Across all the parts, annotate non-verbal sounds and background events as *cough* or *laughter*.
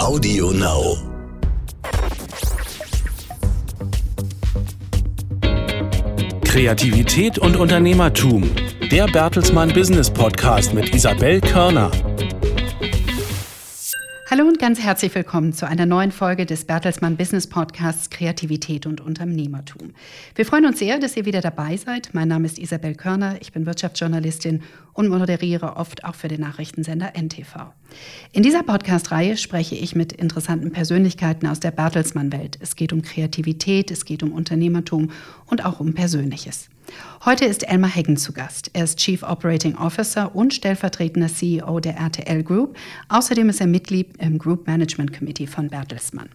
Audio Now. Kreativität und Unternehmertum. Der Bertelsmann Business Podcast mit Isabel Körner. Hallo und ganz herzlich willkommen zu einer neuen Folge des Bertelsmann Business Podcasts Kreativität und Unternehmertum. Wir freuen uns sehr, dass ihr wieder dabei seid. Mein Name ist Isabel Körner, ich bin Wirtschaftsjournalistin und moderiere oft auch für den Nachrichtensender NTV. In dieser Podcast-Reihe spreche ich mit interessanten Persönlichkeiten aus der Bertelsmann-Welt. Es geht um Kreativität, es geht um Unternehmertum und auch um Persönliches. Heute ist Elmar Heggen zu Gast. Er ist Chief Operating Officer und stellvertretender CEO der RTL Group. Außerdem ist er Mitglied im Group Management Committee von Bertelsmann.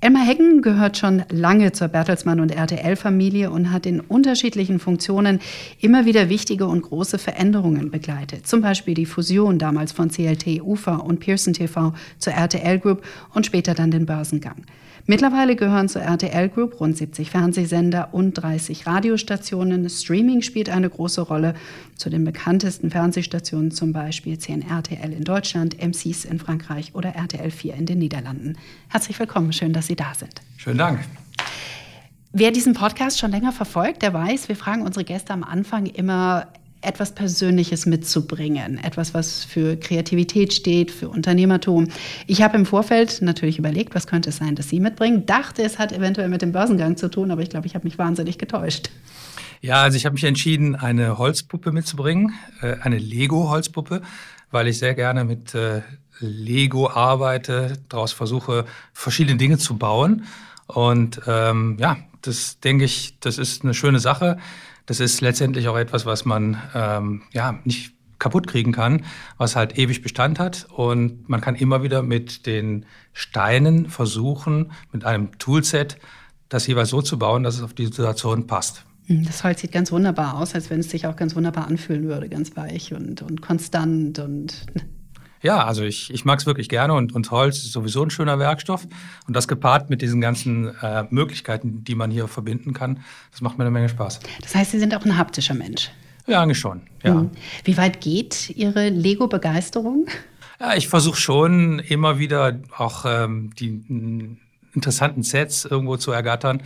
Elmar Heggen gehört schon lange zur Bertelsmann und RTL-Familie und hat in unterschiedlichen Funktionen immer wieder wichtige und große Veränderungen begleitet. Zum Beispiel die Fusion damals von CLT, UFA und Pearson TV zur RTL Group und später dann den Börsengang. Mittlerweile gehören zur RTL Group rund 70 Fernsehsender und 30 Radiostationen. Streaming spielt eine große Rolle. Zu den bekanntesten Fernsehstationen zum Beispiel zählen RTL in Deutschland, M6 in Frankreich oder RTL 4 in den Niederlanden. Herzlich willkommen, schön, dass Sie da sind. Schönen Dank. Wer diesen Podcast schon länger verfolgt, der weiß, wir fragen unsere Gäste am Anfang immer, etwas Persönliches mitzubringen, etwas, was für Kreativität steht, für Unternehmertum. Ich habe im Vorfeld natürlich überlegt, was könnte es sein, dass Sie mitbringen, dachte, es hat eventuell mit dem Börsengang zu tun, aber ich glaube, ich habe mich wahnsinnig getäuscht. Ja, also ich habe mich entschieden, eine Holzpuppe mitzubringen, äh, eine Lego-Holzpuppe, weil ich sehr gerne mit äh, Lego arbeite, daraus versuche, verschiedene Dinge zu bauen. Und ähm, ja, das denke ich, das ist eine schöne Sache. Das ist letztendlich auch etwas, was man ähm, ja nicht kaputt kriegen kann, was halt ewig Bestand hat. Und man kann immer wieder mit den Steinen versuchen, mit einem Toolset das jeweils so zu bauen, dass es auf die Situation passt. Hm, das Holz sieht ganz wunderbar aus, als wenn es sich auch ganz wunderbar anfühlen würde, ganz weich und, und konstant und ja, also ich, ich mag es wirklich gerne und, und Holz ist sowieso ein schöner Werkstoff. Und das gepaart mit diesen ganzen äh, Möglichkeiten, die man hier verbinden kann, das macht mir eine Menge Spaß. Das heißt, Sie sind auch ein haptischer Mensch? Ja, eigentlich schon. Ja. Mhm. Wie weit geht Ihre Lego-Begeisterung? Ja, ich versuche schon immer wieder auch ähm, die interessanten Sets irgendwo zu ergattern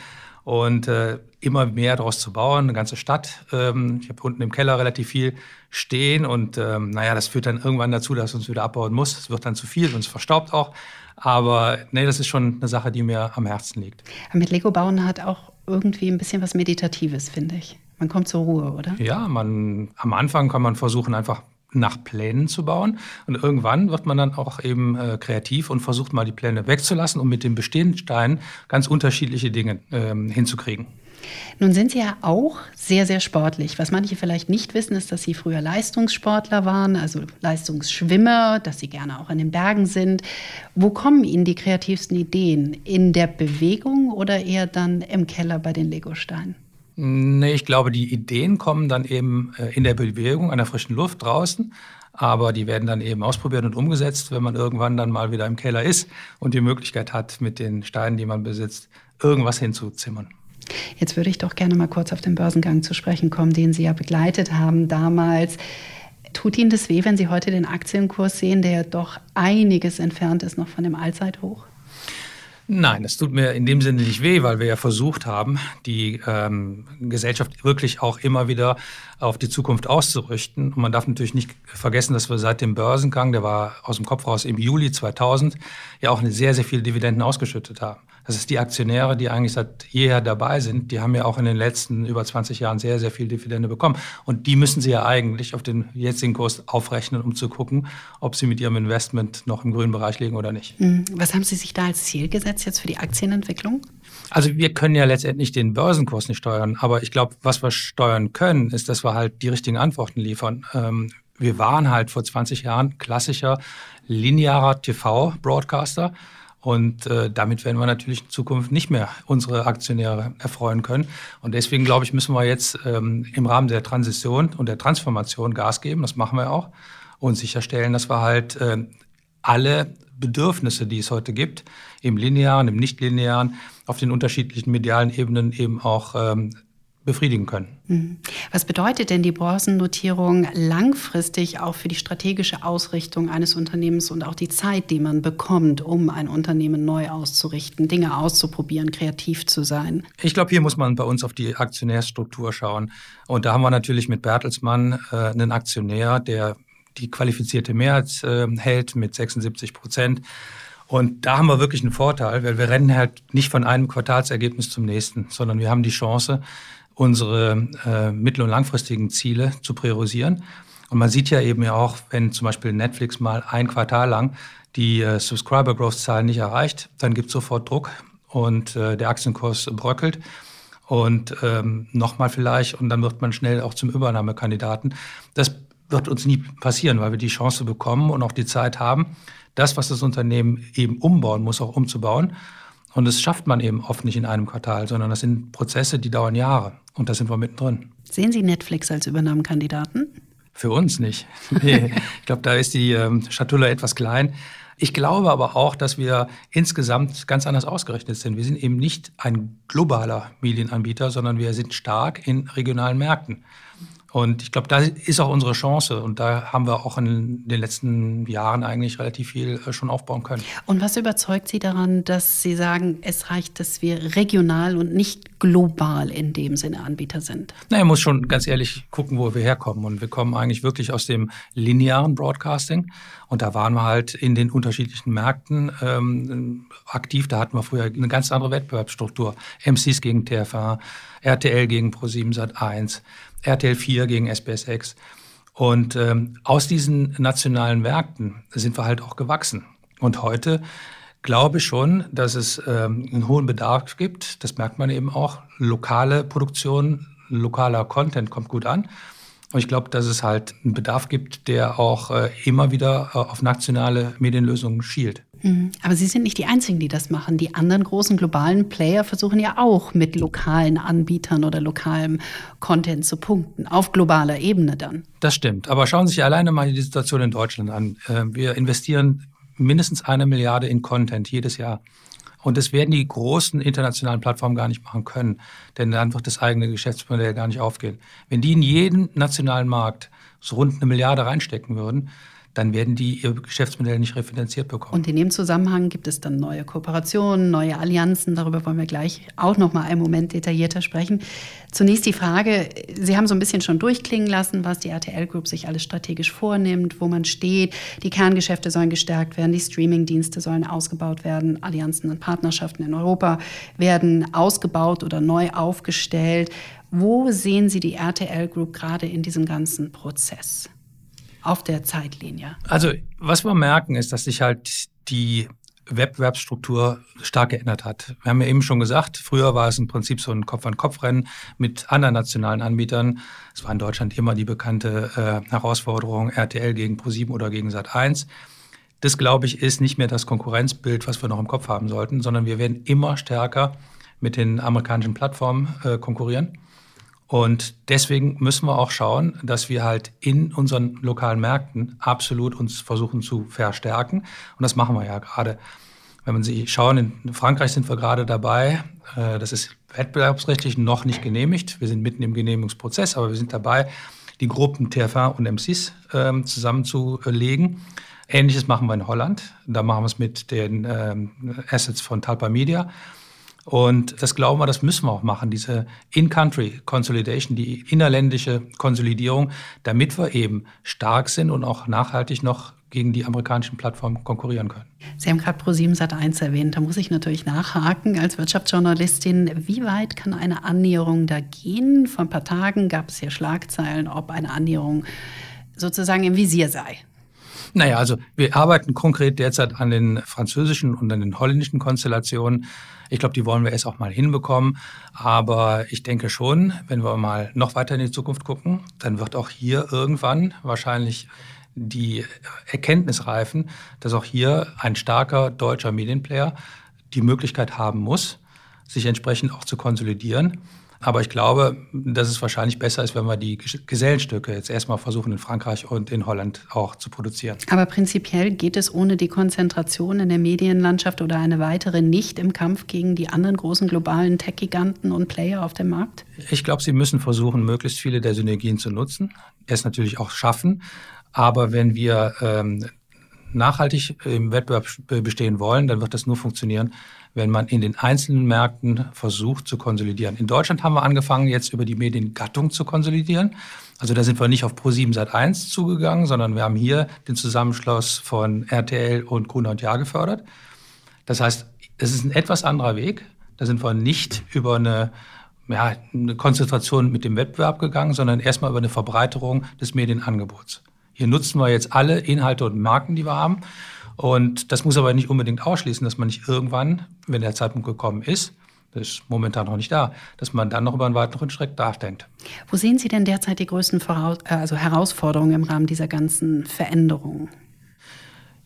und äh, immer mehr daraus zu bauen, eine ganze Stadt. Ähm, ich habe unten im Keller relativ viel stehen und ähm, naja, das führt dann irgendwann dazu, dass uns wieder abbauen muss. Es wird dann zu viel und es verstaubt auch. Aber nee, das ist schon eine Sache, die mir am Herzen liegt. Mit Lego bauen hat auch irgendwie ein bisschen was Meditatives, finde ich. Man kommt zur Ruhe, oder? Ja, man, am Anfang kann man versuchen, einfach nach Plänen zu bauen. Und irgendwann wird man dann auch eben äh, kreativ und versucht mal die Pläne wegzulassen, um mit den bestehenden Steinen ganz unterschiedliche Dinge ähm, hinzukriegen. Nun sind Sie ja auch sehr, sehr sportlich. Was manche vielleicht nicht wissen, ist, dass Sie früher Leistungssportler waren, also Leistungsschwimmer, dass Sie gerne auch in den Bergen sind. Wo kommen Ihnen die kreativsten Ideen? In der Bewegung oder eher dann im Keller bei den Legosteinen? Nee, ich glaube, die Ideen kommen dann eben äh, in der Bewegung, an der frischen Luft draußen. Aber die werden dann eben ausprobiert und umgesetzt, wenn man irgendwann dann mal wieder im Keller ist und die Möglichkeit hat, mit den Steinen, die man besitzt, irgendwas hinzuzimmern. Jetzt würde ich doch gerne mal kurz auf den Börsengang zu sprechen kommen, den Sie ja begleitet haben damals. Tut Ihnen das weh, wenn Sie heute den Aktienkurs sehen, der doch einiges entfernt ist noch von dem Allzeithoch? Nein, das tut mir in dem Sinne nicht weh, weil wir ja versucht haben, die ähm, Gesellschaft wirklich auch immer wieder auf die Zukunft auszurichten. Und man darf natürlich nicht vergessen, dass wir seit dem Börsengang, der war aus dem Kopf raus im Juli 2000, ja auch eine sehr, sehr viele Dividenden ausgeschüttet haben. Das ist die Aktionäre, die eigentlich seit jeher dabei sind, die haben ja auch in den letzten über 20 Jahren sehr, sehr viel Dividende bekommen. Und die müssen sie ja eigentlich auf den jetzigen Kurs aufrechnen, um zu gucken, ob sie mit ihrem Investment noch im grünen Bereich liegen oder nicht. Mhm. Was haben Sie sich da als Ziel gesetzt jetzt für die Aktienentwicklung? Also wir können ja letztendlich den Börsenkurs nicht steuern, aber ich glaube, was wir steuern können, ist, dass wir halt die richtigen Antworten liefern. Ähm, wir waren halt vor 20 Jahren klassischer linearer TV-Broadcaster. Und äh, damit werden wir natürlich in Zukunft nicht mehr unsere Aktionäre erfreuen können. Und deswegen, glaube ich, müssen wir jetzt ähm, im Rahmen der Transition und der Transformation Gas geben. Das machen wir auch. Und sicherstellen, dass wir halt äh, alle Bedürfnisse, die es heute gibt, im linearen, im nicht linearen, auf den unterschiedlichen medialen Ebenen eben auch ähm, befriedigen können. Mhm. Was bedeutet denn die Börsennotierung langfristig auch für die strategische Ausrichtung eines Unternehmens und auch die Zeit, die man bekommt, um ein Unternehmen neu auszurichten, Dinge auszuprobieren, kreativ zu sein? Ich glaube, hier muss man bei uns auf die Aktionärsstruktur schauen. Und da haben wir natürlich mit Bertelsmann äh, einen Aktionär, der die qualifizierte Mehrheit äh, hält mit 76 Prozent. Und da haben wir wirklich einen Vorteil, weil wir rennen halt nicht von einem Quartalsergebnis zum nächsten, sondern wir haben die Chance, unsere äh, mittel- und langfristigen Ziele zu priorisieren. Und man sieht ja eben ja auch, wenn zum Beispiel Netflix mal ein Quartal lang die äh, Subscriber Growth Zahlen nicht erreicht, dann gibt es sofort Druck und äh, der Aktienkurs bröckelt. Und ähm, nochmal vielleicht, und dann wird man schnell auch zum Übernahmekandidaten. Das wird uns nie passieren, weil wir die Chance bekommen und auch die Zeit haben, das, was das Unternehmen eben umbauen muss, auch umzubauen. Und das schafft man eben oft nicht in einem Quartal, sondern das sind Prozesse, die dauern Jahre. Und da sind wir mittendrin. Sehen Sie Netflix als Übernahmekandidaten? Für uns nicht. *laughs* Nee, ich glaube, da ist die ähm, Schatulle etwas klein. Ich glaube aber auch, dass wir insgesamt ganz anders ausgerichtet sind. Wir sind eben nicht ein globaler Medienanbieter, sondern wir sind stark in regionalen Märkten. Und ich glaube, da ist auch unsere Chance. Und da haben wir auch in den letzten Jahren eigentlich relativ viel äh, schon aufbauen können. Und was überzeugt Sie daran, dass Sie sagen, es reicht, dass wir regional und nicht global in dem Sinne Anbieter sind? Na, ich muss schon ganz ehrlich gucken, wo wir herkommen. Und wir kommen eigentlich wirklich aus dem linearen Broadcasting. Und da waren wir halt in den unterschiedlichen Märkten ähm, aktiv. Da hatten wir früher eine ganz andere Wettbewerbsstruktur. MCs gegen TFA, RTL gegen Pro7 Sat 1. RTL 4 gegen SBS6. Und ähm, aus diesen nationalen Märkten sind wir halt auch gewachsen. Und heute glaube ich schon, dass es ähm, einen hohen Bedarf gibt. Das merkt man eben auch. Lokale Produktion, lokaler Content kommt gut an. Und ich glaube, dass es halt einen Bedarf gibt, der auch äh, immer wieder äh, auf nationale Medienlösungen schielt. Mhm. Aber Sie sind nicht die Einzigen, die das machen. Die anderen großen globalen Player versuchen ja auch mit lokalen Anbietern oder lokalem Content zu punkten, auf globaler Ebene dann. Das stimmt. Aber schauen Sie sich alleine mal die Situation in Deutschland an. Äh, wir investieren mindestens eine Milliarde in Content jedes Jahr. Und das werden die großen internationalen Plattformen gar nicht machen können, denn dann wird das eigene Geschäftsmodell gar nicht aufgehen. Wenn die in jeden nationalen Markt so rund eine Milliarde reinstecken würden, dann werden die ihr Geschäftsmodell nicht refinanziert bekommen. Und in dem Zusammenhang gibt es dann neue Kooperationen, neue Allianzen. Darüber wollen wir gleich auch noch mal einen Moment detaillierter sprechen. Zunächst die Frage: Sie haben so ein bisschen schon durchklingen lassen, was die RTL Group sich alles strategisch vornimmt, wo man steht. Die Kerngeschäfte sollen gestärkt werden, die Streamingdienste sollen ausgebaut werden, Allianzen und Partnerschaften in Europa werden ausgebaut oder neu aufgestellt. Wo sehen Sie die RTL Group gerade in diesem ganzen Prozess? Auf der Zeitlinie? Also was wir merken, ist, dass sich halt die Wettbewerbsstruktur stark geändert hat. Wir haben ja eben schon gesagt, früher war es im Prinzip so ein Kopf-an-Kopf-Rennen mit anderen nationalen Anbietern. Es war in Deutschland immer die bekannte äh, Herausforderung RTL gegen ProSieben oder gegen Sat1. Das, glaube ich, ist nicht mehr das Konkurrenzbild, was wir noch im Kopf haben sollten, sondern wir werden immer stärker mit den amerikanischen Plattformen äh, konkurrieren. Und deswegen müssen wir auch schauen, dass wir halt in unseren lokalen Märkten absolut uns versuchen zu verstärken. Und das machen wir ja gerade. Wenn man sich schauen, in Frankreich sind wir gerade dabei. Äh, das ist wettbewerbsrechtlich noch nicht genehmigt. Wir sind mitten im Genehmigungsprozess, aber wir sind dabei, die Gruppen TF1 und MCs ähm, zusammenzulegen. Ähnliches machen wir in Holland. Da machen wir es mit den ähm, Assets von Talpa Media. Und das glauben wir, das müssen wir auch machen, diese In-Country Consolidation, die innerländische Konsolidierung, damit wir eben stark sind und auch nachhaltig noch gegen die amerikanischen Plattformen konkurrieren können. Sie haben gerade Pro7 Sat1 erwähnt. Da muss ich natürlich nachhaken als Wirtschaftsjournalistin. Wie weit kann eine Annäherung da gehen? Vor ein paar Tagen gab es hier Schlagzeilen, ob eine Annäherung sozusagen im Visier sei. Naja, also wir arbeiten konkret derzeit an den französischen und an den holländischen Konstellationen. Ich glaube, die wollen wir erst auch mal hinbekommen. Aber ich denke schon, wenn wir mal noch weiter in die Zukunft gucken, dann wird auch hier irgendwann wahrscheinlich die Erkenntnis reifen, dass auch hier ein starker deutscher Medienplayer die Möglichkeit haben muss, sich entsprechend auch zu konsolidieren. Aber ich glaube, dass es wahrscheinlich besser ist, wenn wir die Gesellenstücke jetzt erstmal versuchen, in Frankreich und in Holland auch zu produzieren. Aber prinzipiell geht es ohne die Konzentration in der Medienlandschaft oder eine weitere nicht im Kampf gegen die anderen großen globalen Tech-Giganten und Player auf dem Markt? Ich glaube, sie müssen versuchen, möglichst viele der Synergien zu nutzen, es natürlich auch schaffen. Aber wenn wir ähm, nachhaltig im Wettbewerb bestehen wollen, dann wird das nur funktionieren, wenn man in den einzelnen Märkten versucht zu konsolidieren. In Deutschland haben wir angefangen, jetzt über die Mediengattung zu konsolidieren. Also da sind wir nicht auf Pro7 Sat 1 zugegangen, sondern wir haben hier den Zusammenschluss von RTL und Gruner und Jahr gefördert. Das heißt, es ist ein etwas anderer Weg. Da sind wir nicht über eine, ja, eine Konzentration mit dem Wettbewerb gegangen, sondern erstmal über eine Verbreiterung des Medienangebots. Hier nutzen wir jetzt alle Inhalte und Marken, die wir haben. Und das muss aber nicht unbedingt ausschließen, dass man nicht irgendwann, wenn der Zeitpunkt gekommen ist, das ist momentan noch nicht da, dass man dann noch über einen weiteren Schritt nachdenkt. Wo sehen Sie denn derzeit die größten Voraus also Herausforderungen im Rahmen dieser ganzen Veränderungen?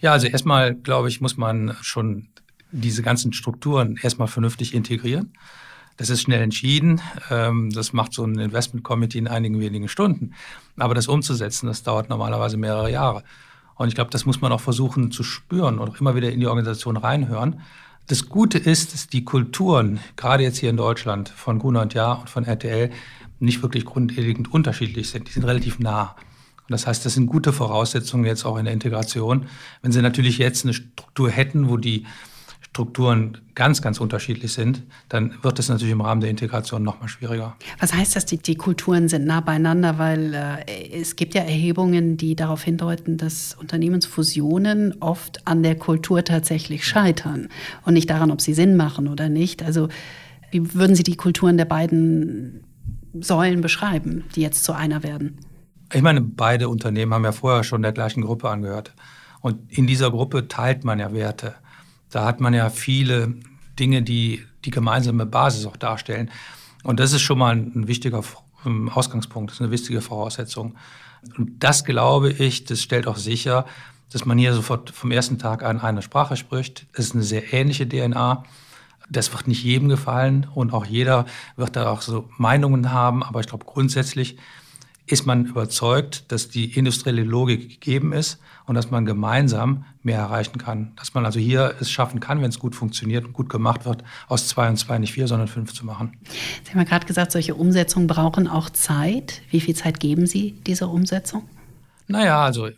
Ja, also erstmal, glaube ich, muss man schon diese ganzen Strukturen erstmal vernünftig integrieren. Das ist schnell entschieden. Ähm, das macht so ein Investment Committee in einigen wenigen Stunden. Aber das umzusetzen, das dauert normalerweise mehrere Jahre. Und ich glaube, das muss man auch versuchen zu spüren und immer wieder in die Organisation reinhören. Das Gute ist, dass die Kulturen, gerade jetzt hier in Deutschland, von Gruner und Jahr und von RTL, nicht wirklich grundlegend unterschiedlich sind. Die sind relativ nah. Und das heißt, das sind gute Voraussetzungen jetzt auch in der Integration. Wenn Sie natürlich jetzt eine Struktur hätten, wo die Strukturen ganz, ganz unterschiedlich sind, dann wird es natürlich im Rahmen der Integration noch mal schwieriger. Was heißt das, die, die Kulturen sind nah beieinander? Weil äh, es gibt ja Erhebungen, die darauf hindeuten, dass Unternehmensfusionen oft an der Kultur tatsächlich scheitern und nicht daran, ob sie Sinn machen oder nicht. Also wie würden Sie die Kulturen der beiden Säulen beschreiben, die jetzt zu einer werden? Ich meine, beide Unternehmen haben ja vorher schon der gleichen Gruppe angehört. Und in dieser Gruppe teilt man ja Werte. Da hat man ja viele Dinge, die die gemeinsame Basis auch darstellen. Und das ist schon mal ein wichtiger ähm, Ausgangspunkt, das ist eine wichtige Voraussetzung. Und das glaube ich, das stellt auch sicher, dass man hier sofort vom ersten Tag an eine Sprache spricht. Es ist eine sehr ähnliche DNA. Das wird nicht jedem gefallen und auch jeder wird da auch so Meinungen haben. Aber ich glaube, grundsätzlich ist man überzeugt, dass die industrielle Logik gegeben ist und dass man gemeinsam mehr erreichen kann. Dass man also hier es schaffen kann, wenn es gut funktioniert und gut gemacht wird, aus zwei und zwei nicht vier, sondern fünf zu machen. Sie haben ja gerade gesagt, solche Umsetzungen brauchen auch Zeit. Wie viel Zeit geben Sie dieser Umsetzung? Naja, also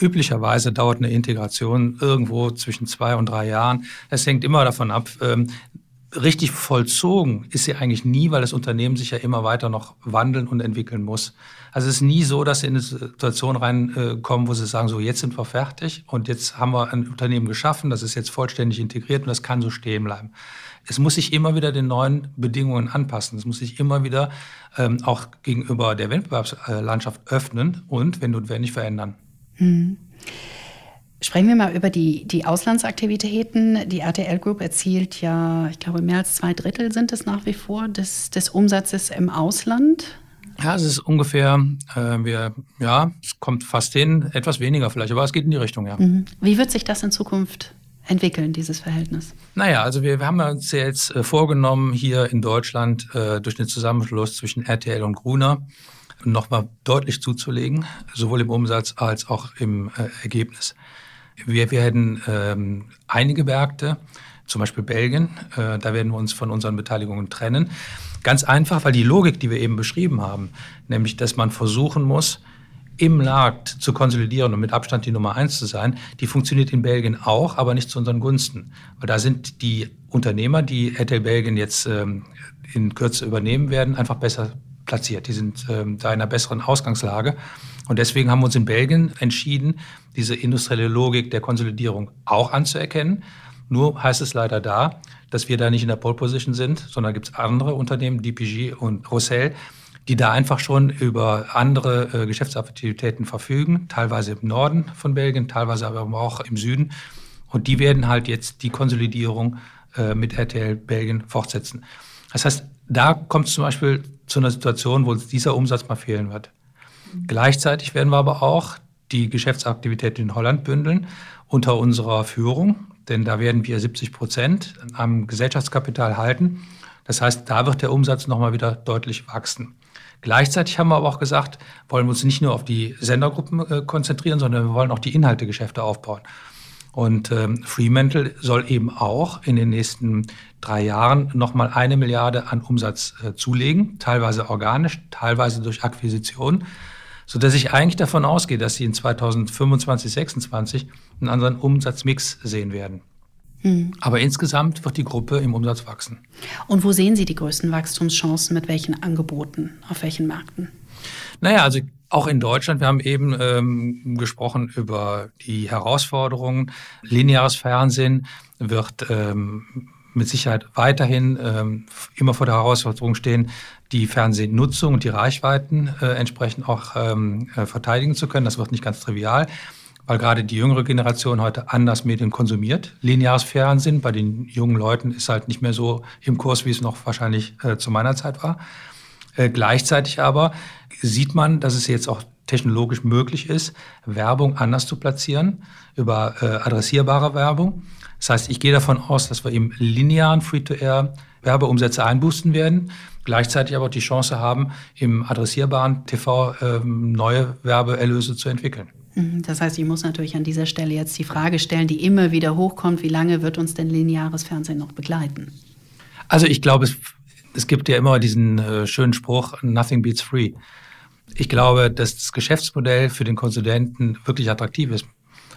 üblicherweise dauert eine Integration irgendwo zwischen zwei und drei Jahren. Es hängt immer davon ab, ähm, richtig vollzogen ist sie eigentlich nie, weil das Unternehmen sich ja immer weiter noch wandeln und entwickeln muss. Also es ist nie so, dass sie in eine Situation reinkommen, wo sie sagen, so jetzt sind wir fertig und jetzt haben wir ein Unternehmen geschaffen, das ist jetzt vollständig integriert und das kann so stehen bleiben. Es muss sich immer wieder den neuen Bedingungen anpassen. Es muss sich immer wieder ähm, auch gegenüber der Wettbewerbslandschaft öffnen und, wenn notwendig, verändern. Hm. Sprechen wir mal über die, die Auslandsaktivitäten. Die RTL Group erzielt ja, ich glaube, mehr als zwei Drittel sind es nach wie vor des, des Umsatzes im Ausland. Ja, es ist ungefähr, äh, wir, ja, es kommt fast hin, etwas weniger vielleicht, aber es geht in die Richtung, ja. Mhm. Wie wird sich das in Zukunft entwickeln, dieses Verhältnis? Naja, also wir, wir haben uns jetzt äh, vorgenommen, hier in Deutschland äh, durch den Zusammenschluss zwischen RTL und Gruner nochmal deutlich zuzulegen, sowohl im Umsatz als auch im äh, Ergebnis. Wir werden ähm, einige Märkte, zum Beispiel Belgien, äh, da werden wir uns von unseren Beteiligungen trennen. Ganz einfach, weil die Logik, die wir eben beschrieben haben, nämlich, dass man versuchen muss, im Markt zu konsolidieren und mit Abstand die Nummer eins zu sein, die funktioniert in Belgien auch, aber nicht zu unseren Gunsten. Weil da sind die Unternehmer, die RTL Belgien jetzt ähm, in Kürze übernehmen werden, einfach besser platziert. Die sind ähm, da in einer besseren Ausgangslage. Und deswegen haben wir uns in Belgien entschieden, diese industrielle Logik der Konsolidierung auch anzuerkennen. Nur heißt es leider da, dass wir da nicht in der Pole Position sind, sondern gibt es andere Unternehmen, DPG und Rossell, die da einfach schon über andere äh, Geschäftsaktivitäten verfügen, teilweise im Norden von Belgien, teilweise aber auch im Süden. Und die werden halt jetzt die Konsolidierung äh, mit RTL Belgien fortsetzen. Das heißt, da kommt es zum Beispiel zu einer Situation, wo dieser Umsatz mal fehlen wird. Gleichzeitig werden wir aber auch die Geschäftsaktivität in Holland bündeln unter unserer Führung, denn da werden wir 70 Prozent am Gesellschaftskapital halten. Das heißt, da wird der Umsatz nochmal wieder deutlich wachsen. Gleichzeitig haben wir aber auch gesagt, wollen wir uns nicht nur auf die Sendergruppen äh, konzentrieren, sondern wir wollen auch die Inhaltegeschäfte aufbauen. Und ähm, Fremantle soll eben auch in den nächsten drei Jahren nochmal eine Milliarde an Umsatz äh, zulegen, teilweise organisch, teilweise durch Akquisition, sodass ich eigentlich davon ausgehe, dass sie in 2025, 2026 einen anderen Umsatzmix sehen werden. Hm. Aber insgesamt wird die Gruppe im Umsatz wachsen. Und wo sehen Sie die größten Wachstumschancen mit welchen Angeboten, auf welchen Märkten? Naja, also auch in Deutschland, wir haben eben ähm, gesprochen über die Herausforderungen. Lineares Fernsehen wird ähm, mit Sicherheit weiterhin ähm, immer vor der Herausforderung stehen, die Fernsehnutzung und die Reichweiten äh, entsprechend auch ähm, äh, verteidigen zu können. Das wird nicht ganz trivial weil gerade die jüngere Generation heute anders Medien konsumiert. Lineares Fernsehen bei den jungen Leuten ist halt nicht mehr so im Kurs, wie es noch wahrscheinlich äh, zu meiner Zeit war. Äh, gleichzeitig aber sieht man, dass es jetzt auch technologisch möglich ist, Werbung anders zu platzieren über äh, adressierbare Werbung. Das heißt, ich gehe davon aus, dass wir im linearen Free-to-Air Werbeumsätze einboosten werden, gleichzeitig aber auch die Chance haben, im adressierbaren TV ähm, neue Werbeerlöse zu entwickeln. Mhm, das heißt, ich muss natürlich an dieser Stelle jetzt die Frage stellen, die immer wieder hochkommt, wie lange wird uns denn lineares Fernsehen noch begleiten? Also ich glaube, es, es gibt ja immer diesen äh, schönen Spruch, nothing beats free. Ich glaube, dass das Geschäftsmodell für den Konsumenten wirklich attraktiv ist.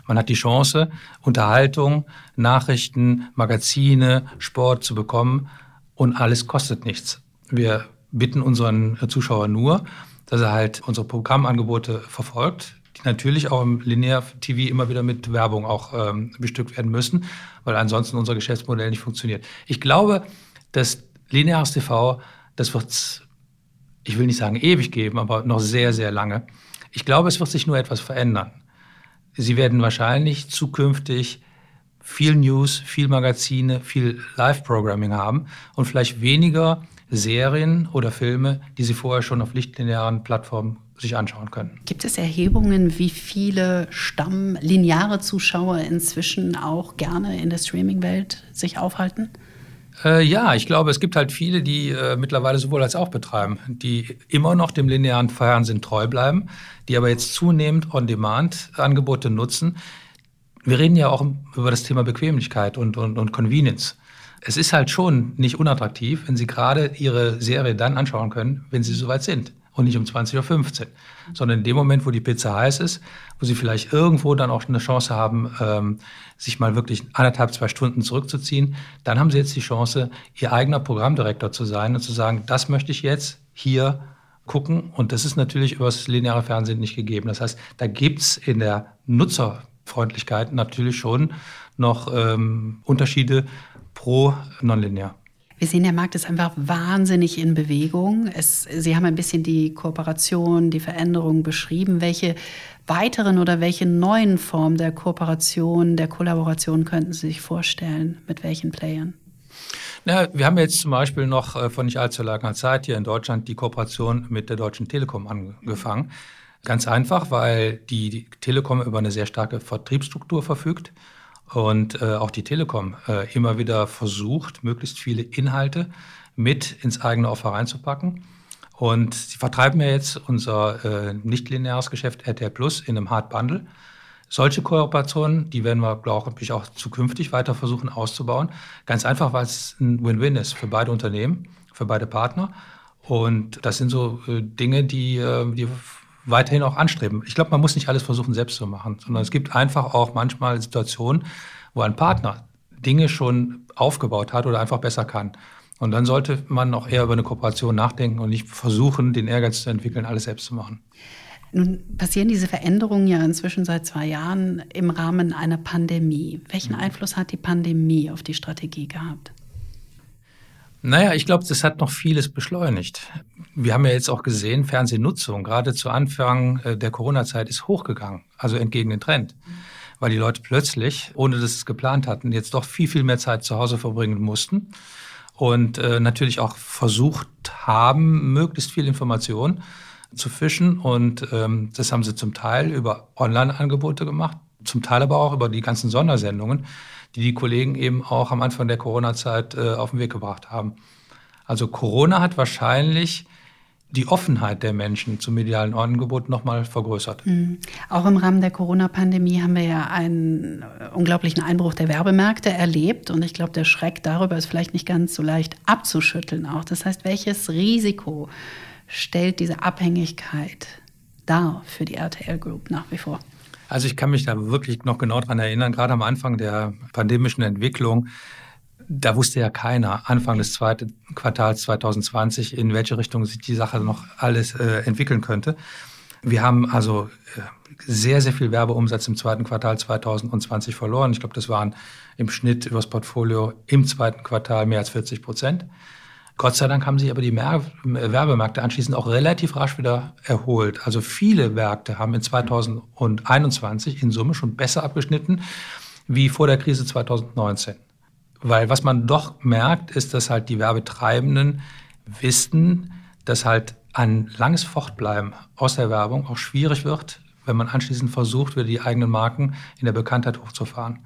Man hat die Chance, Unterhaltung, Nachrichten, Magazine, Sport zu bekommen und alles kostet nichts. Wir bitten unseren Zuschauer nur, dass er halt unsere Programmangebote verfolgt, die natürlich auch im Linear-TV immer wieder mit Werbung auch ähm, bestückt werden müssen, weil ansonsten unser Geschäftsmodell nicht funktioniert. Ich glaube, dass lineares TV, das wird ich will nicht sagen ewig geben, aber noch sehr, sehr lange. Ich glaube, es wird sich nur etwas verändern. Sie werden wahrscheinlich zukünftig viel News, viel Magazine, viel Live-Programming haben und vielleicht weniger Serien oder Filme, die Sie vorher schon auf lichtlinearen Plattformen sich anschauen können. Gibt es Erhebungen, wie viele stammlineare Zuschauer inzwischen auch gerne in der Streaming-Welt sich aufhalten? Äh, ja, ich glaube, es gibt halt viele, die äh, mittlerweile sowohl als auch betreiben, die immer noch dem linearen Fernsehen treu bleiben, die aber jetzt zunehmend On-Demand-Angebote nutzen. Wir reden ja auch über das Thema Bequemlichkeit und, und, und Convenience. Es ist halt schon nicht unattraktiv, wenn Sie gerade Ihre Serie dann anschauen können, wenn Sie soweit sind und nicht um 20.15 Uhr, sondern in dem Moment, wo die Pizza heiß ist, wo sie vielleicht irgendwo dann auch eine Chance haben, ähm, sich mal wirklich anderthalb, zwei Stunden zurückzuziehen, dann haben sie jetzt die Chance, ihr eigener Programmdirektor zu sein und zu sagen, das möchte ich jetzt hier gucken. Und das ist natürlich über das lineare Fernsehen nicht gegeben. Das heißt, da gibt's in der Nutzerfreundlichkeit natürlich schon noch ähm, Unterschiede pro Nonlinear. Wir sehen, der Markt ist einfach wahnsinnig in Bewegung. Es, Sie haben ein bisschen die Kooperation, die Veränderungen beschrieben. Welche weiteren oder welche neuen Formen der Kooperation, der Kollaboration könnten Sie sich vorstellen? Mit welchen Playern? Na, wir haben jetzt zum Beispiel noch äh, vor nicht allzu langer Zeit hier in Deutschland die Kooperation mit der Deutschen Telekom angefangen. Ganz einfach, weil die Telekom über eine sehr starke Vertriebsstruktur verfügt und äh, auch die Telekom äh, immer wieder versucht, möglichst viele Inhalte mit ins eigene Offer reinzupacken. Und sie vertreiben ja jetzt unser äh, nicht-lineares Geschäft RTL Plus in einem Hard Bundle. Solche Kooperationen, die werden wir, glaube ich, auch zukünftig weiter versuchen auszubauen. Ganz einfach, weil es ein Win-Win ist für beide Unternehmen, für beide Partner. Und das sind so äh, Dinge, die, äh, die weiterhin auch anstreben. Ich glaube, man muss nicht alles versuchen, selbst zu machen, sondern es gibt einfach auch manchmal Situationen, wo ein Partner Dinge schon aufgebaut hat oder einfach besser kann. Und dann sollte man auch eher über eine Kooperation nachdenken und nicht versuchen, den Ehrgeiz zu entwickeln, alles selbst zu machen. Nun passieren diese Veränderungen ja inzwischen seit zwei Jahren im Rahmen einer Pandemie. Welchen mhm. Einfluss hat die Pandemie auf die Strategie gehabt? Naja, ich glaube, das hat noch vieles beschleunigt. Wir haben ja jetzt auch gesehen, Fernsehnutzung, gerade zu Anfang äh, der Corona-Zeit, ist hochgegangen, also entgegen den Trend. Weil die Leute plötzlich, ohne dass sie es geplant hatten, jetzt doch viel, viel mehr Zeit zu Hause verbringen mussten und äh, natürlich auch versucht haben, möglichst viel Information zu fischen. Und ähm, das haben sie zum Teil über Online-Angebote gemacht, zum Teil aber auch über die ganzen Sondersendungen die die Kollegen eben auch am Anfang der Corona-Zeit äh, auf den Weg gebracht haben. Also Corona hat wahrscheinlich die Offenheit der Menschen zum medialen Angebot nochmal vergrößert. Mhm. Auch im Rahmen der Corona-Pandemie haben wir ja einen unglaublichen Einbruch der Werbemärkte erlebt. Und ich glaube, der Schreck darüber ist vielleicht nicht ganz so leicht abzuschütteln auch. Das heißt, welches Risiko stellt diese Abhängigkeit dar für die RTL Group nach wie vor? Also ich kann mich da wirklich noch genau daran erinnern, gerade am Anfang der pandemischen Entwicklung da wusste ja keiner Anfang des zweiten Quartals 2020, in welche Richtung sich die Sache noch alles äh, entwickeln könnte. Wir haben also äh, sehr, sehr viel Werbeumsatz im zweiten Quartal 2020 verloren. Ich glaube, das waren im Schnitt übers Portfolio im zweiten Quartal mehr als 40 Prozent. Gott sei Dank haben sich aber die Werbemärkte anschließend auch relativ rasch wieder erholt. Also viele Märkte haben in 2021 in Summe schon besser abgeschnitten wie vor der Krise 2019. Weil was man doch merkt, ist, dass halt die Werbetreibenden wissen, dass halt ein langes Fortbleiben aus der Werbung auch schwierig wird, wenn man anschließend versucht, wieder die eigenen Marken in der Bekanntheit hochzufahren.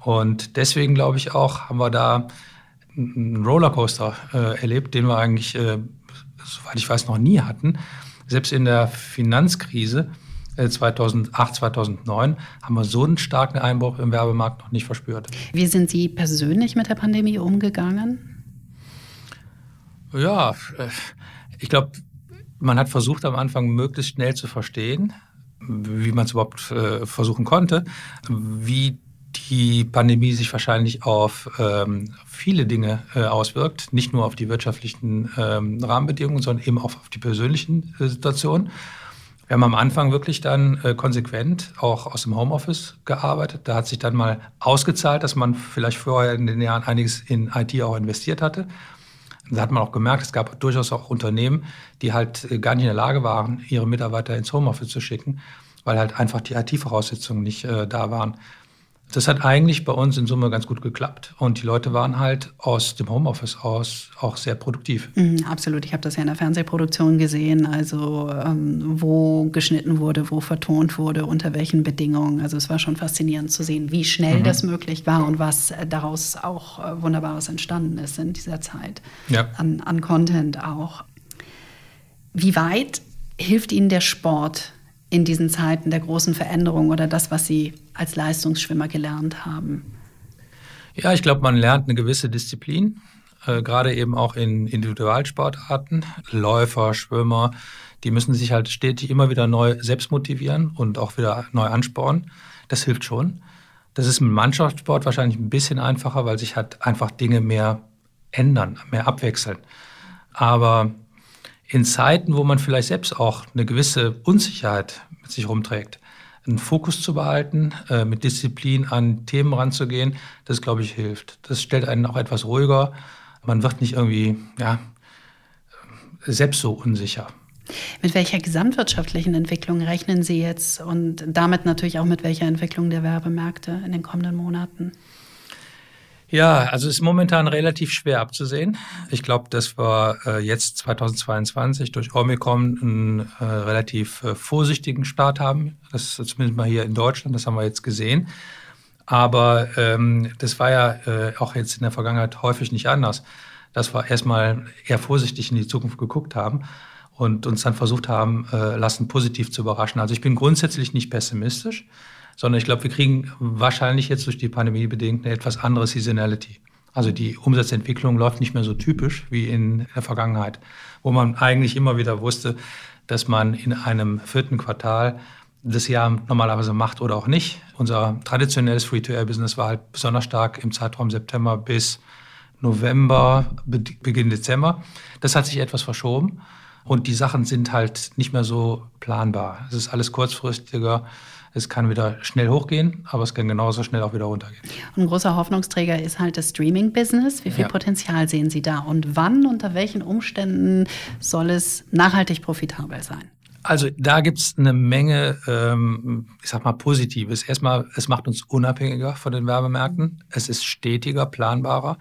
Und deswegen glaube ich auch, haben wir da einen Rollercoaster äh, erlebt, den wir eigentlich, äh, soweit ich weiß, noch nie hatten. Selbst in der Finanzkrise 2008, äh, 2009 haben wir so einen starken Einbruch im Werbemarkt noch nicht verspürt. Wie sind Sie persönlich mit der Pandemie umgegangen? Ja, äh, ich glaube, man hat versucht am Anfang möglichst schnell zu verstehen, wie man es überhaupt äh, versuchen konnte, wie die Pandemie sich wahrscheinlich auf ähm, viele Dinge äh, auswirkt, nicht nur auf die wirtschaftlichen ähm, Rahmenbedingungen, sondern eben auch auf die persönlichen äh, Situationen. Wir haben am Anfang wirklich dann äh, konsequent auch aus dem Homeoffice gearbeitet. Da hat sich dann mal ausgezahlt, dass man vielleicht vorher in den Jahren einiges in IT auch investiert hatte. Da hat man auch gemerkt, es gab durchaus auch Unternehmen, die halt äh, gar nicht in der Lage waren, ihre Mitarbeiter ins Homeoffice zu schicken, weil halt einfach die IT-Voraussetzungen nicht äh, da waren. Das hat eigentlich bei uns in Summe ganz gut geklappt. Und die Leute waren halt aus dem Homeoffice aus auch sehr produktiv. Mhm, absolut. Ich habe das ja in der Fernsehproduktion gesehen, also ähm, wo geschnitten wurde, wo vertont wurde, unter welchen Bedingungen. Also es war schon faszinierend zu sehen, wie schnell mhm. das möglich war und was daraus auch äh, Wunderbares entstanden ist in dieser Zeit. Ja. An, an Content auch. Wie weit hilft Ihnen der Sport in diesen Zeiten der großen Veränderung oder das, was Sie als Leistungsschwimmer gelernt haben? Ja, ich glaube, man lernt eine gewisse Disziplin, äh, gerade eben auch in Individualsportarten. Läufer, Schwimmer, die müssen sich halt stetig immer wieder neu selbst motivieren und auch wieder neu anspornen. Das hilft schon. Das ist im Mannschaftssport wahrscheinlich ein bisschen einfacher, weil sich halt einfach Dinge mehr ändern, mehr abwechseln. Aber in Zeiten, wo man vielleicht selbst auch eine gewisse Unsicherheit mit sich rumträgt, einen Fokus zu behalten, äh, mit Disziplin an Themen ranzugehen, das, glaube ich, hilft. Das stellt einen auch etwas ruhiger. Man wird nicht irgendwie ja, selbst so unsicher. Mit welcher gesamtwirtschaftlichen Entwicklung rechnen Sie jetzt und damit natürlich auch mit welcher Entwicklung der Werbemärkte in den kommenden Monaten? Ja, also ist momentan relativ schwer abzusehen. Ich glaube, dass wir äh, jetzt 2022 durch Omikron einen äh, relativ äh, vorsichtigen Start haben. Das zumindest mal hier in Deutschland, das haben wir jetzt gesehen. Aber ähm, das war ja auch jetzt in der Vergangenheit häufig nicht anders, dass wir erstmal eher vorsichtig in die Zukunft geguckt haben und uns dann versucht haben, lassen positiv zu überraschen. Also ich bin grundsätzlich nicht pessimistisch sondern ich glaube, wir kriegen wahrscheinlich jetzt durch die Pandemie bedingt eine etwas andere Seasonality. Also die Umsatzentwicklung läuft nicht mehr so typisch wie in der Vergangenheit, wo man eigentlich immer wieder wusste, dass man in einem vierten Quartal das Jahr normalerweise macht oder auch nicht. Unser traditionelles Free-to-Air-Business war halt besonders stark im Zeitraum September bis November, Beginn Dezember. Das hat sich etwas verschoben und die Sachen sind halt nicht mehr so planbar. Es ist alles kurzfristiger. Es kann wieder schnell hochgehen, aber es kann genauso schnell auch wieder runtergehen. Und ein großer Hoffnungsträger ist halt das Streaming-Business. Wie viel ja. Potenzial sehen Sie da? Und wann, unter welchen Umständen soll es nachhaltig profitabel sein? Also da gibt es eine Menge, ähm, ich sag mal, Positives. Erstmal, es macht uns unabhängiger von den Werbemärkten. Es ist stetiger, planbarer.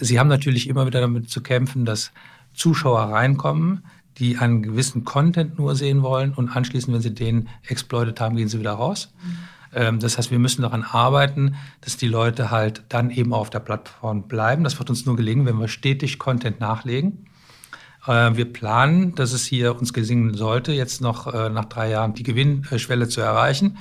Sie haben natürlich immer wieder damit zu kämpfen, dass Zuschauer reinkommen, die einen gewissen Content nur sehen wollen und anschließend, wenn sie den exploitet haben, gehen sie wieder raus. Mhm. Ähm, das heißt, wir müssen daran arbeiten, dass die Leute halt dann eben auf der Plattform bleiben. Das wird uns nur gelingen, wenn wir stetig Content nachlegen. Äh, wir planen, dass es hier uns gelingen sollte, jetzt noch äh, nach drei Jahren die Gewinnschwelle zu erreichen.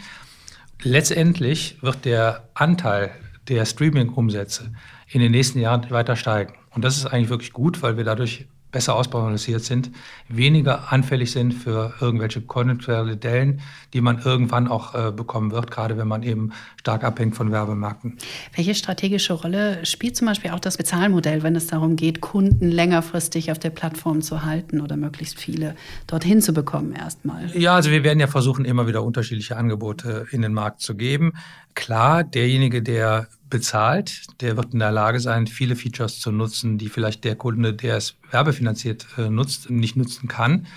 Letztendlich wird der Anteil der Streaming-Umsätze in den nächsten Jahren weiter steigen. Und das ist eigentlich wirklich gut, weil wir dadurch besser ausbalanciert sind, weniger anfällig sind für irgendwelche konjunkturelle Dellen, die man irgendwann auch äh, bekommen wird, gerade wenn man eben stark abhängt von Werbemärkten. Welche strategische Rolle spielt zum Beispiel auch das Bezahlmodell, wenn es darum geht, Kunden längerfristig auf der Plattform zu halten oder möglichst viele dorthin zu bekommen erstmal? Ja, also wir werden ja versuchen, immer wieder unterschiedliche Angebote in den Markt zu geben. Klar, derjenige, der bezahlt, der wird in der Lage sein, viele Features zu nutzen, die vielleicht der Kunde, der es werbefinanziert äh, nutzt, nicht nutzen kann.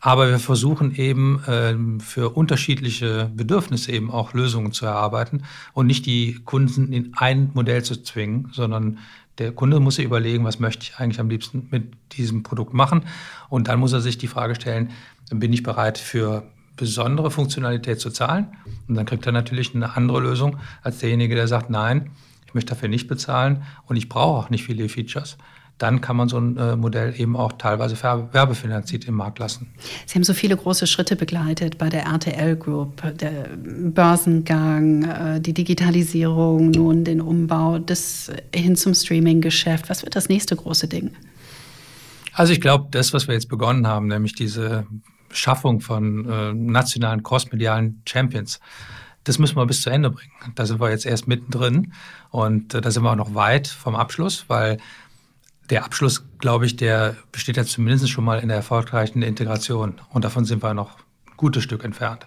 Aber wir versuchen eben ähm, für unterschiedliche Bedürfnisse eben auch Lösungen zu erarbeiten und nicht die Kunden in ein Modell zu zwingen, sondern der Kunde muss sich überlegen, was möchte ich eigentlich am liebsten mit diesem Produkt machen. Und dann muss er sich die Frage stellen, bin ich bereit für besondere Funktionalität zu zahlen. Und dann kriegt er natürlich eine andere Lösung als derjenige, der sagt, nein, ich möchte dafür nicht bezahlen und ich brauche auch nicht viele Features. Dann kann man so ein äh, Modell eben auch teilweise werbefinanziert im Markt lassen. Sie haben so viele große Schritte begleitet bei der RTL Group, der Börsengang, äh, die Digitalisierung, nun den Umbau des, hin zum Streaming-Geschäft. Was wird das nächste große Ding? Also ich glaube, das, was wir jetzt begonnen haben, nämlich diese Schaffung von äh, nationalen crossmedialen Champions. Das müssen wir bis zu Ende bringen. Da sind wir jetzt erst mittendrin und äh, da sind wir auch noch weit vom Abschluss, weil der Abschluss, glaube ich, der besteht ja zumindest schon mal in der erfolgreichen Integration und davon sind wir noch ein gutes Stück entfernt.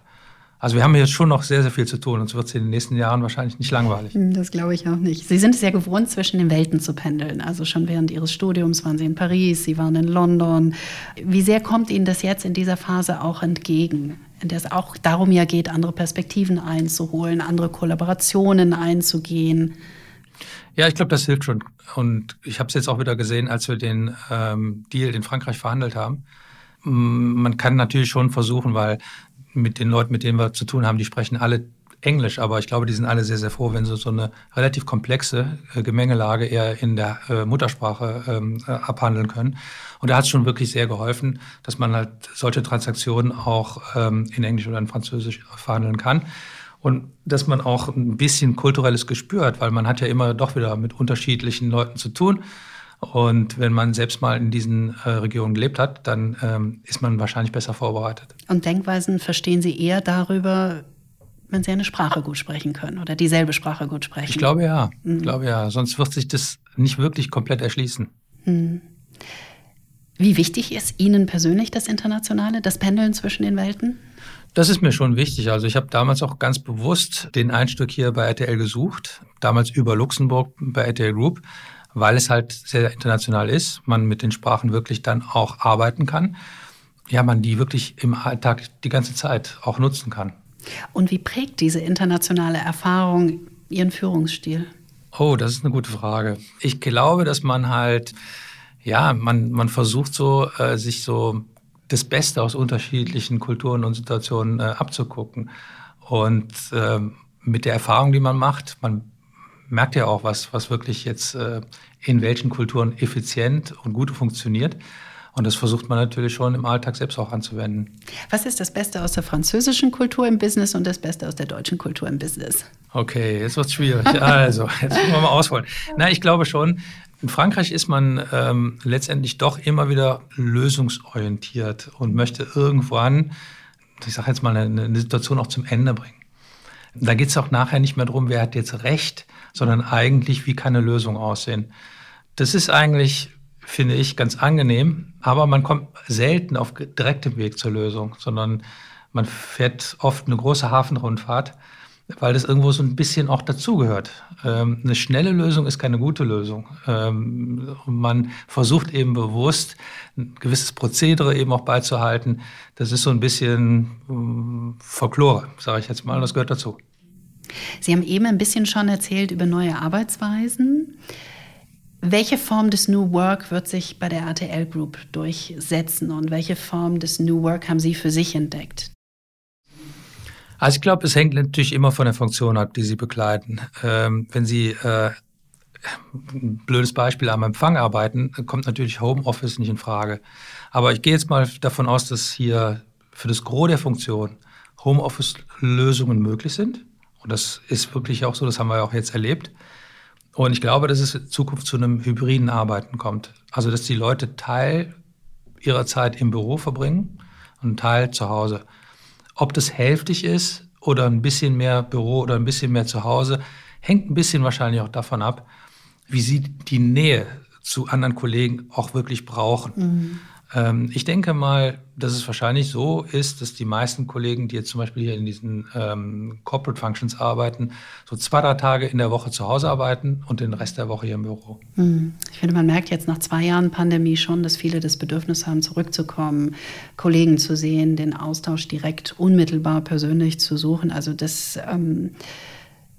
Also wir haben jetzt schon noch sehr, sehr viel zu tun. Uns wird es in den nächsten Jahren wahrscheinlich nicht langweilig. Hm, das glaube ich auch nicht. Sie sind es ja gewohnt, zwischen den Welten zu pendeln. Also schon während Ihres Studiums waren Sie in Paris, Sie waren in London. Wie sehr kommt Ihnen das jetzt in dieser Phase auch entgegen? in der es auch darum ja geht, andere Perspektiven einzuholen, andere Kollaborationen einzugehen. Ja, ich glaube, das hilft schon. Und ich habe es jetzt auch wieder gesehen, als wir den ähm, Deal in Frankreich verhandelt haben. Man kann natürlich schon versuchen, weil mit den Leuten, mit denen wir zu tun haben, die sprechen alle Englisch, aber ich glaube, die sind alle sehr, sehr froh, wenn sie so eine relativ komplexe äh, Gemengelage eher in der äh, Muttersprache ähm, äh, abhandeln können. Und da hat es schon wirklich sehr geholfen, dass man halt solche Transaktionen auch ähm, in Englisch oder in Französisch verhandeln kann. Und dass man auch ein bisschen kulturelles Gespür hat, weil man hat ja immer doch wieder mit unterschiedlichen Leuten zu tun. Und wenn man selbst mal in diesen äh, Regionen gelebt hat, dann ähm, ist man wahrscheinlich besser vorbereitet. Und Denkweisen verstehen Sie eher darüber, wenn Sie eine Sprache gut sprechen können oder dieselbe Sprache gut sprechen? Ich glaube ja. Mhm. Ich glaube ja. Sonst wird sich das nicht wirklich komplett erschließen. Mhm. Wie wichtig ist Ihnen persönlich das Internationale, das Pendeln zwischen den Welten? Das ist mir schon wichtig. Also ich habe damals auch ganz bewusst den Einstieg hier bei RTL gesucht, damals über Luxemburg bei RTL Group weil es halt sehr international ist, man mit den Sprachen wirklich dann auch arbeiten kann. Ja, man die wirklich im Alltag die ganze Zeit auch nutzen kann. Und wie prägt diese internationale Erfahrung Ihren Führungsstil? Oh, das ist eine gute Frage. Ich glaube, dass man halt, ja, man, man versucht so, äh, sich so das Beste aus unterschiedlichen Kulturen und Situationen äh, abzugucken. Und äh, mit der Erfahrung, die man macht, man merkt ja auch, was, was wirklich jetzt äh, in welchen Kulturen effizient und gut funktioniert. Und das versucht man natürlich schon im Alltag selbst auch anzuwenden. Was ist das Beste aus der französischen Kultur im Business und das Beste aus der deutschen Kultur im Business? Okay, jetzt wird es schwierig. *laughs* Also, jetzt müssen wir mal ausholen. Na, ich glaube schon, in Frankreich ist man ähm, letztendlich doch immer wieder lösungsorientiert und möchte irgendwann, ich sage jetzt mal, eine, eine Situation auch zum Ende bringen. Da geht es auch nachher nicht mehr darum, wer hat jetzt Recht, sondern eigentlich, wie kann eine Lösung aussehen. Das ist eigentlich, finde ich, ganz angenehm, aber man kommt selten auf direktem Weg zur Lösung, sondern man fährt oft eine große Hafenrundfahrt, weil das irgendwo so ein bisschen auch dazugehört. Ähm, eine schnelle Lösung ist keine gute Lösung. Ähm, man versucht eben bewusst, ein gewisses Prozedere eben auch beizuhalten. Das ist so ein bisschen ähm, Folklore, sage ich jetzt mal, das gehört dazu. Sie haben eben ein bisschen schon erzählt über neue Arbeitsweisen. Welche Form des New Work wird sich bei der RTL Group durchsetzen und welche Form des New Work haben Sie für sich entdeckt? Also ich glaube, es hängt natürlich immer von der Funktion ab, die Sie begleiten. Ähm, wenn Sie äh, ein blödes Beispiel am Empfang arbeiten, kommt natürlich Homeoffice nicht in Frage. Aber ich gehe jetzt mal davon aus, dass hier für das Gros der Funktion Homeoffice-Lösungen möglich sind. Und das ist wirklich auch so, das haben wir auch jetzt erlebt. Und ich glaube, dass es in Zukunft zu einem hybriden Arbeiten kommt. Also, dass die Leute Teil ihrer Zeit im Büro verbringen und Teil zu Hause. Ob das hälftig ist oder ein bisschen mehr Büro oder ein bisschen mehr zu Hause, hängt ein bisschen wahrscheinlich auch davon ab, wie sie die Nähe zu anderen Kollegen auch wirklich brauchen. Mhm. Ähm, ich denke mal, dass es wahrscheinlich so ist, dass die meisten Kollegen, die jetzt zum Beispiel hier in diesen ähm, Corporate Functions arbeiten, so zwei, drei Tage in der Woche zu Hause arbeiten und den Rest der Woche hier im Büro. Hm. Ich finde, man merkt jetzt nach zwei Jahren Pandemie schon, dass viele das Bedürfnis haben, zurückzukommen, Kollegen zu sehen, den Austausch direkt, unmittelbar, persönlich zu suchen. Also das, ähm,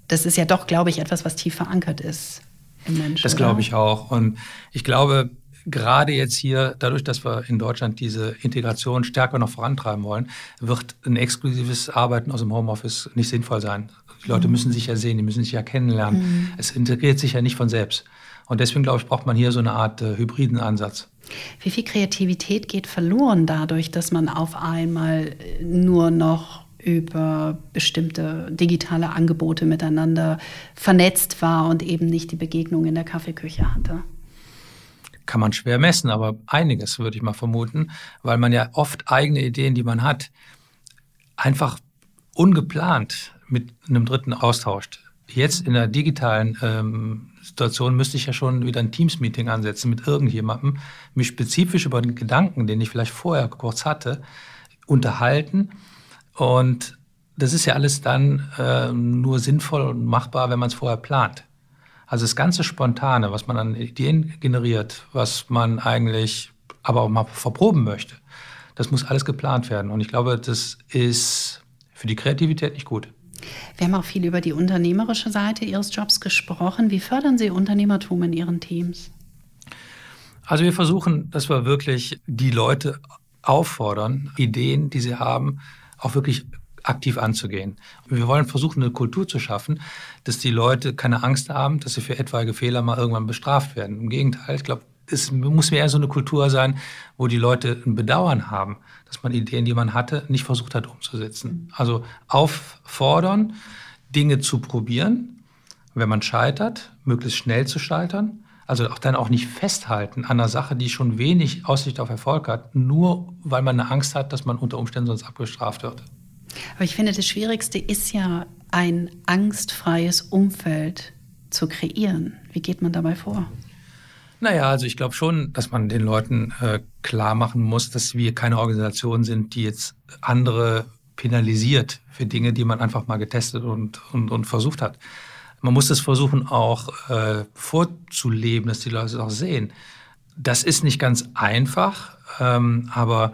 das ist ja doch, glaube ich, etwas, was tief verankert ist im Menschen. Das glaube ich auch. Und ich glaube, gerade jetzt hier, dadurch, dass wir in Deutschland diese Integration stärker noch vorantreiben wollen, wird ein exklusives Arbeiten aus dem Homeoffice nicht sinnvoll sein. Die Leute müssen sich ja sehen, die müssen sich ja kennenlernen. Mhm. Es integriert sich ja nicht von selbst. Und deswegen, glaube ich, braucht man hier so eine Art äh, hybriden Ansatz. Wie viel Kreativität geht verloren dadurch, dass man auf einmal nur noch über bestimmte digitale Angebote miteinander vernetzt war und eben nicht die Begegnung in der Kaffeeküche hatte? Kann man schwer messen, aber einiges würde ich mal vermuten, weil man ja oft eigene Ideen, die man hat, einfach ungeplant mit einem Dritten austauscht. Jetzt in der digitalen ähm, Situation müsste ich ja schon wieder ein Teams-Meeting ansetzen mit irgendjemandem, mich spezifisch über den Gedanken, den ich vielleicht vorher kurz hatte, unterhalten. Und das ist ja alles dann äh, nur sinnvoll und machbar, wenn man es vorher plant. Also das ganze Spontane, was man an Ideen generiert, was man eigentlich aber auch mal verproben möchte, das muss alles geplant werden. Und ich glaube, das ist für die Kreativität nicht gut. Wir haben auch viel über die unternehmerische Seite Ihres Jobs gesprochen. Wie fördern Sie Unternehmertum in Ihren Teams? Also wir versuchen, dass wir wirklich die Leute auffordern, Ideen, die sie haben, auch wirklich aktiv anzugehen. Wir wollen versuchen, eine Kultur zu schaffen, dass die Leute keine Angst haben, dass sie für etwaige Fehler mal irgendwann bestraft werden. Im Gegenteil, ich glaube, es muss mehr so eine Kultur sein, wo die Leute ein Bedauern haben, dass man Ideen, die man hatte, nicht versucht hat umzusetzen. Also auffordern, Dinge zu probieren, wenn man scheitert, möglichst schnell zu scheitern. Also auch dann auch nicht festhalten an einer Sache, die schon wenig Aussicht auf Erfolg hat, nur weil man eine Angst hat, dass man unter Umständen sonst abgestraft wird. Aber ich finde, das Schwierigste ist ja, ein angstfreies Umfeld zu kreieren. Wie geht man dabei vor? Naja, also ich glaube schon, dass man den Leuten äh, klar machen muss, dass wir keine Organisation sind, die jetzt andere penalisiert für Dinge, die man einfach mal getestet und, und, und versucht hat. Man muss das versuchen auch äh, vorzuleben, dass die Leute es auch sehen. Das ist nicht ganz einfach, ähm, aber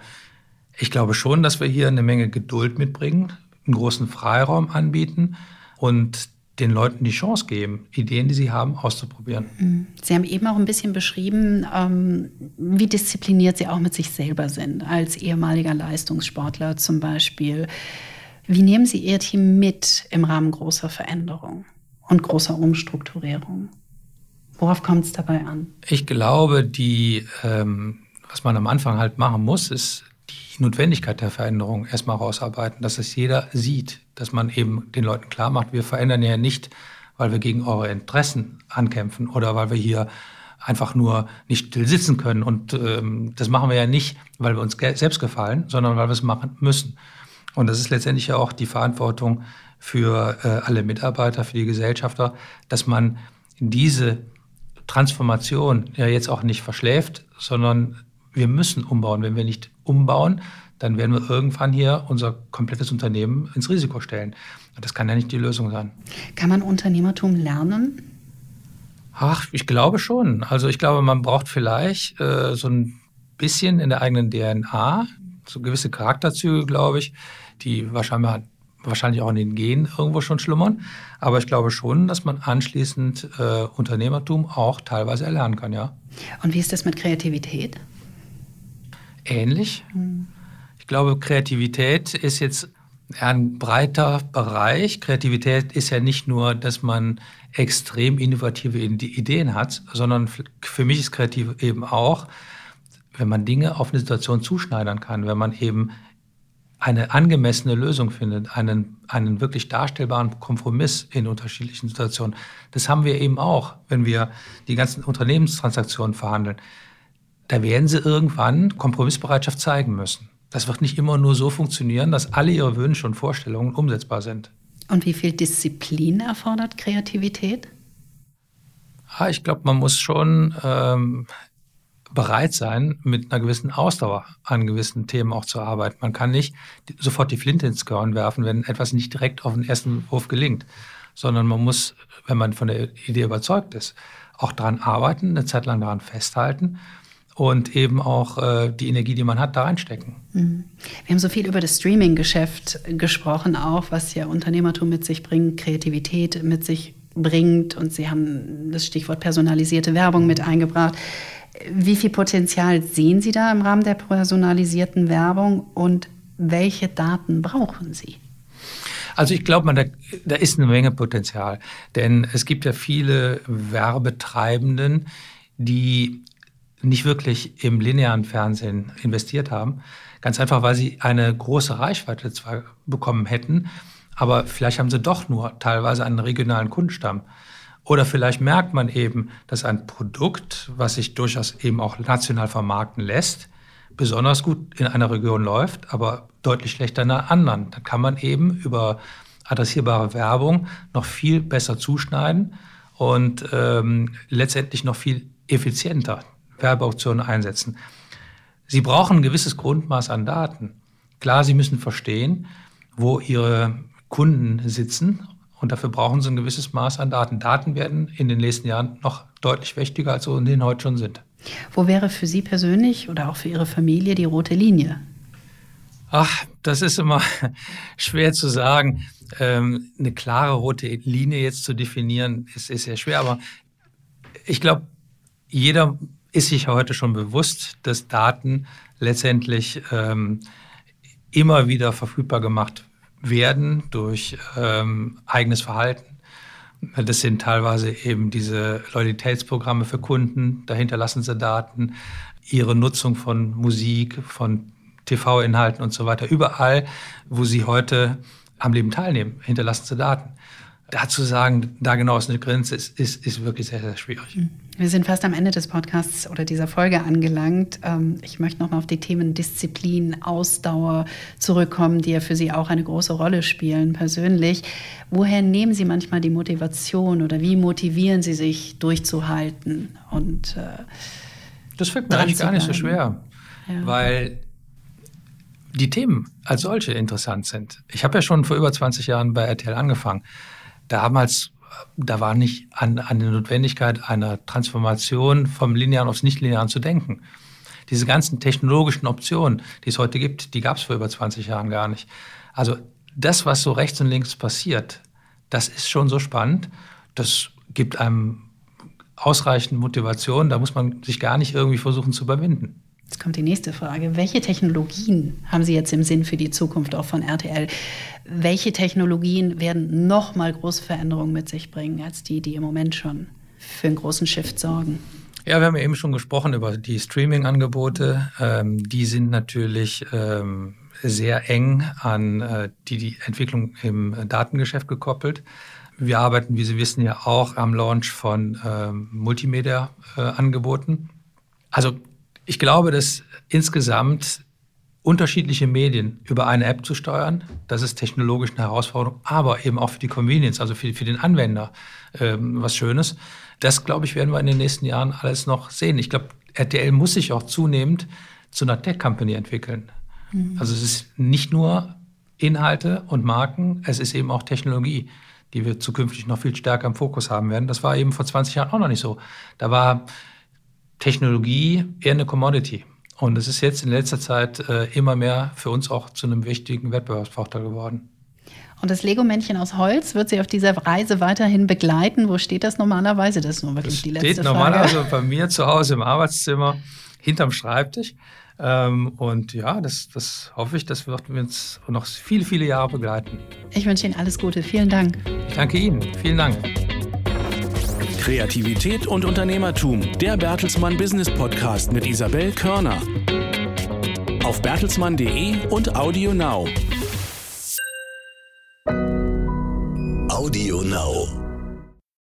ich glaube schon, dass wir hier eine Menge Geduld mitbringen, einen großen Freiraum anbieten und den Leuten die Chance geben, Ideen, die sie haben, auszuprobieren. Mhm. Sie haben eben auch ein bisschen beschrieben, ähm, wie diszipliniert Sie auch mit sich selber sind, als ehemaliger Leistungssportler zum Beispiel. Wie nehmen Sie Ihr Team mit im Rahmen großer Veränderung und großer Umstrukturierung? Worauf kommt es dabei an? Ich glaube, die, ähm, was man am Anfang halt machen muss, ist die Notwendigkeit der Veränderung erstmal rausarbeiten, dass es jeder sieht, dass man eben den Leuten klar macht, wir verändern ja nicht, weil wir gegen eure Interessen ankämpfen oder weil wir hier einfach nur nicht still sitzen können. Und ähm, das machen wir ja nicht, weil wir uns selbst gefallen, sondern weil wir es machen müssen. Und das ist letztendlich ja auch die Verantwortung für äh, alle Mitarbeiter, für die Gesellschafter, dass man diese Transformation ja jetzt auch nicht verschläft, sondern wir müssen umbauen. Wenn wir nicht umbauen, dann werden wir irgendwann hier unser komplettes Unternehmen ins Risiko stellen. Und das kann ja nicht die Lösung sein. Kann man Unternehmertum lernen? Ach, ich glaube schon. Also ich glaube, man braucht vielleicht äh, so ein bisschen in der eigenen DNA, so gewisse Charakterzüge, glaube ich, die wahrscheinlich, wahrscheinlich auch in den Genen irgendwo schon schlummern. Aber ich glaube schon, dass man anschließend äh, Unternehmertum auch teilweise erlernen kann, ja. Und wie ist das mit Kreativität? Ähnlich. Ich glaube, Kreativität ist jetzt ein breiter Bereich. Kreativität ist ja nicht nur, dass man extrem innovative Ideen hat, sondern für mich ist kreativ eben auch, wenn man Dinge auf eine Situation zuschneidern kann, wenn man eben eine angemessene Lösung findet, einen, einen wirklich darstellbaren Kompromiss in unterschiedlichen Situationen. Das haben wir eben auch, wenn wir die ganzen Unternehmenstransaktionen verhandeln. Da werden sie irgendwann Kompromissbereitschaft zeigen müssen. Das wird nicht immer nur so funktionieren, dass alle ihre Wünsche und Vorstellungen umsetzbar sind. Und wie viel Disziplin erfordert Kreativität? Ja, ich glaube, man muss schon ähm, bereit sein, mit einer gewissen Ausdauer an gewissen Themen auch zu arbeiten. Man kann nicht sofort die Flinte ins Korn werfen, wenn etwas nicht direkt auf den ersten Wurf gelingt, sondern man muss, wenn man von der Idee überzeugt ist, auch daran arbeiten, eine Zeit lang daran festhalten und eben auch äh, die Energie, die man hat, da reinstecken. Mhm. Wir haben so viel über das Streaming-Geschäft gesprochen, auch was ja Unternehmertum mit sich bringt, Kreativität mit sich bringt und Sie haben das Stichwort personalisierte Werbung mit eingebracht. Wie viel Potenzial sehen Sie da im Rahmen der personalisierten Werbung und welche Daten brauchen Sie? Also ich glaube, da, da ist eine Menge Potenzial, denn es gibt ja viele Werbetreibenden, die nicht wirklich im linearen Fernsehen investiert haben. Ganz einfach, weil sie eine große Reichweite zwar bekommen hätten, aber vielleicht haben sie doch nur teilweise einen regionalen Kundenstamm. Oder vielleicht merkt man eben, dass ein Produkt, was sich durchaus eben auch national vermarkten lässt, besonders gut in einer Region läuft, aber deutlich schlechter in einer anderen. Dann kann man eben über adressierbare Werbung noch viel besser zuschneiden und ähm, letztendlich noch viel effizienter Werbeauktionen einsetzen. Sie brauchen ein gewisses Grundmaß an Daten. Klar, Sie müssen verstehen, wo Ihre Kunden sitzen und dafür brauchen Sie ein gewisses Maß an Daten. Daten werden in den nächsten Jahren noch deutlich wichtiger, als sie ohnehin heute schon sind. Wo wäre für Sie persönlich oder auch für Ihre Familie die rote Linie? Ach, das ist immer *laughs* schwer zu sagen. Ähm, eine klare rote Linie jetzt zu definieren, ist, ist sehr schwer. Aber ich glaube, jeder ist sich heute schon bewusst, dass Daten letztendlich ähm, immer wieder verfügbar gemacht werden durch ähm, eigenes Verhalten. Das sind teilweise eben diese Loyalitätsprogramme für Kunden, dahinter lassen sie Daten, ihre Nutzung von Musik, von TV-Inhalten und so weiter. Überall, wo sie heute am Leben teilnehmen, hinterlassen sie Daten. Dazu sagen, da genau ist eine Grenze, ist, ist, ist wirklich sehr, sehr schwierig. Mhm. Wir sind fast am Ende des Podcasts oder dieser Folge angelangt. Ähm, ich möchte nochmal auf die Themen Disziplin, Ausdauer zurückkommen, die ja für Sie auch eine große Rolle spielen persönlich. Woher nehmen Sie manchmal die Motivation oder wie motivieren Sie sich durchzuhalten? Und, äh, das fällt mir eigentlich gar nicht so schwer, ja. weil die Themen als solche interessant sind. Ich habe ja schon vor über 20 Jahren bei RTL angefangen. Damals da war nicht an, an der Notwendigkeit einer Transformation vom Linearen aufs Nichtlinearen zu denken. Diese ganzen technologischen Optionen, die es heute gibt, die gab es vor über 20 Jahren gar nicht. Also das, was so rechts und links passiert, das ist schon so spannend. Das gibt einem ausreichend Motivation. Da muss man sich gar nicht irgendwie versuchen zu überwinden. Jetzt kommt die nächste Frage. Welche Technologien haben Sie jetzt im Sinn für die Zukunft auch von RTL? Welche Technologien werden noch mal große Veränderungen mit sich bringen als die, die im Moment schon für einen großen Shift sorgen? Ja, wir haben ja eben schon gesprochen über die Streaming-Angebote. Ähm, die sind natürlich ähm, sehr eng an äh, die, die Entwicklung im Datengeschäft gekoppelt. Wir arbeiten, wie Sie wissen, ja auch am Launch von ähm, Multimedia-Angeboten. Äh, also ich glaube, dass insgesamt unterschiedliche Medien über eine App zu steuern, das ist technologisch eine Herausforderung, aber eben auch für die Convenience, also für, für den Anwender ähm, was Schönes. Das, glaube ich, werden wir in den nächsten Jahren alles noch sehen. Ich glaube, RTL muss sich auch zunehmend zu einer Tech-Company entwickeln. Mhm. Also es ist nicht nur Inhalte und Marken, es ist eben auch Technologie, die wir zukünftig noch viel stärker im Fokus haben werden. Das war eben vor 20 Jahren auch noch nicht so. Da war Technologie eher eine Commodity. Und es ist jetzt in letzter Zeit äh, immer mehr für uns auch zu einem wichtigen Wettbewerbsvorteil geworden. Und das Lego-Männchen aus Holz wird Sie auf dieser Reise weiterhin begleiten. Wo steht das normalerweise? Das ist nur wirklich das die letzte steht normalerweise *laughs* bei mir zu Hause im Arbeitszimmer hinterm Schreibtisch. Ähm, und ja, das, das hoffe ich, das wird uns noch viele, viele Jahre begleiten. Ich wünsche Ihnen alles Gute. Vielen Dank. Ich danke Ihnen. Vielen Dank. Kreativität und Unternehmertum, der Bertelsmann Business Podcast mit Isabel Körner. Auf bertelsmann.de und Audio Now. Audio Now.